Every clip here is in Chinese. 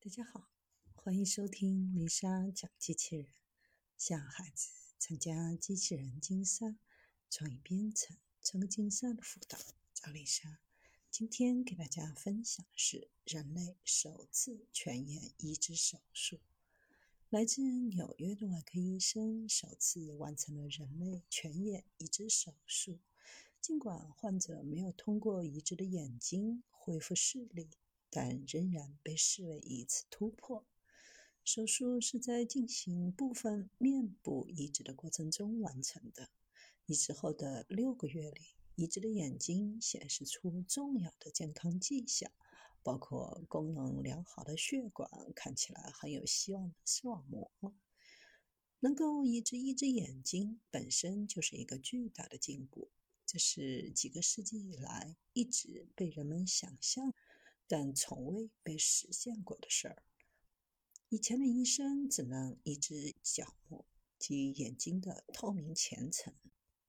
大家好，欢迎收听丽莎讲机器人，向孩子参加机器人竞赛、创意编程、创客竞赛的辅导。找丽莎，今天给大家分享的是人类首次全眼移植手术。来自纽约的外科医生首次完成了人类全眼移植手术。尽管患者没有通过移植的眼睛恢复视力。但仍然被视为一次突破。手术是在进行部分面部移植的过程中完成的。移植后的六个月里，移植的眼睛显示出重要的健康迹象，包括功能良好的血管，看起来很有希望的视网膜。能够移植一只眼睛本身就是一个巨大的进步，这是几个世纪以来一直被人们想象。但从未被实现过的事儿。以前的医生只能移植角膜及眼睛的透明前层。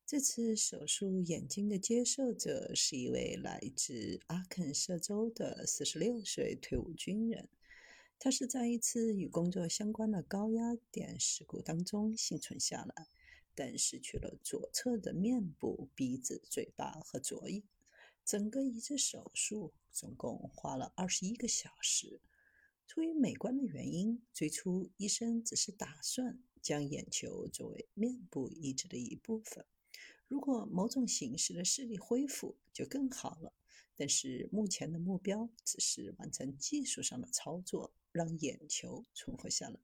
这次手术眼睛的接受者是一位来自阿肯色州的四十六岁退伍军人。他是在一次与工作相关的高压电事故当中幸存下来，但失去了左侧的面部、鼻子、嘴巴和左眼。整个移植手术总共花了二十一个小时。出于美观的原因，最初医生只是打算将眼球作为面部移植的一部分。如果某种形式的视力恢复，就更好了。但是目前的目标只是完成技术上的操作，让眼球存活下来。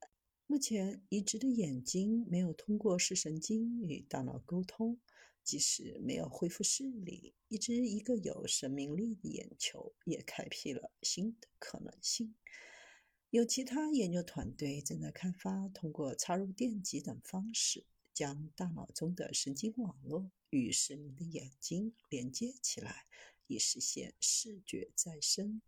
目前移植的眼睛没有通过视神经与大脑沟通。即使没有恢复视力，一只一个有生命力的眼球也开辟了新的可能性。有其他研究团队正在开发通过插入电极等方式，将大脑中的神经网络与失明的眼睛连接起来，以实现视觉再生。